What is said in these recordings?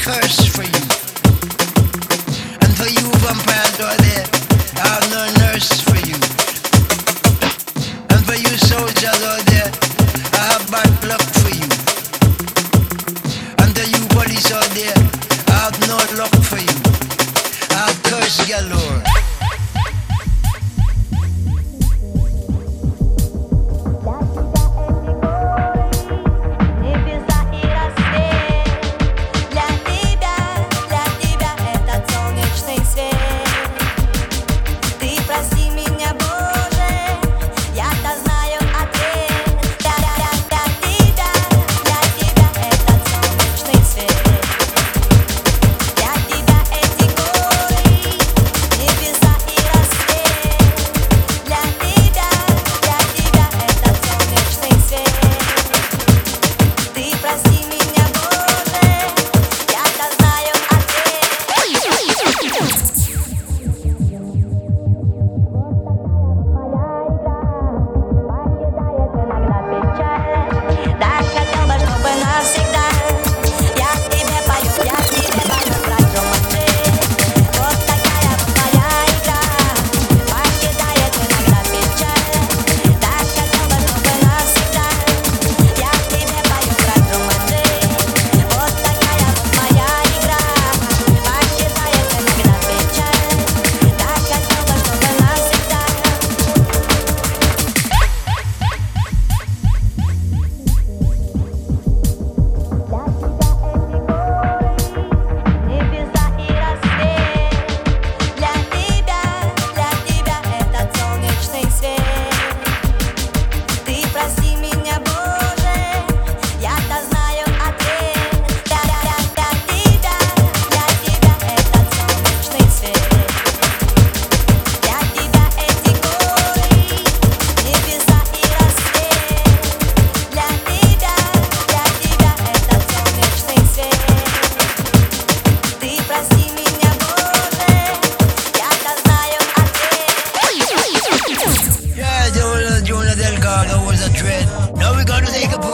curse for you. and for you open Pandora, there are no nurse for you. and for you soldier, Lord, there I have bad luck for you. and for you police, out there I have no luck for you. I curse yellow.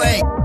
away.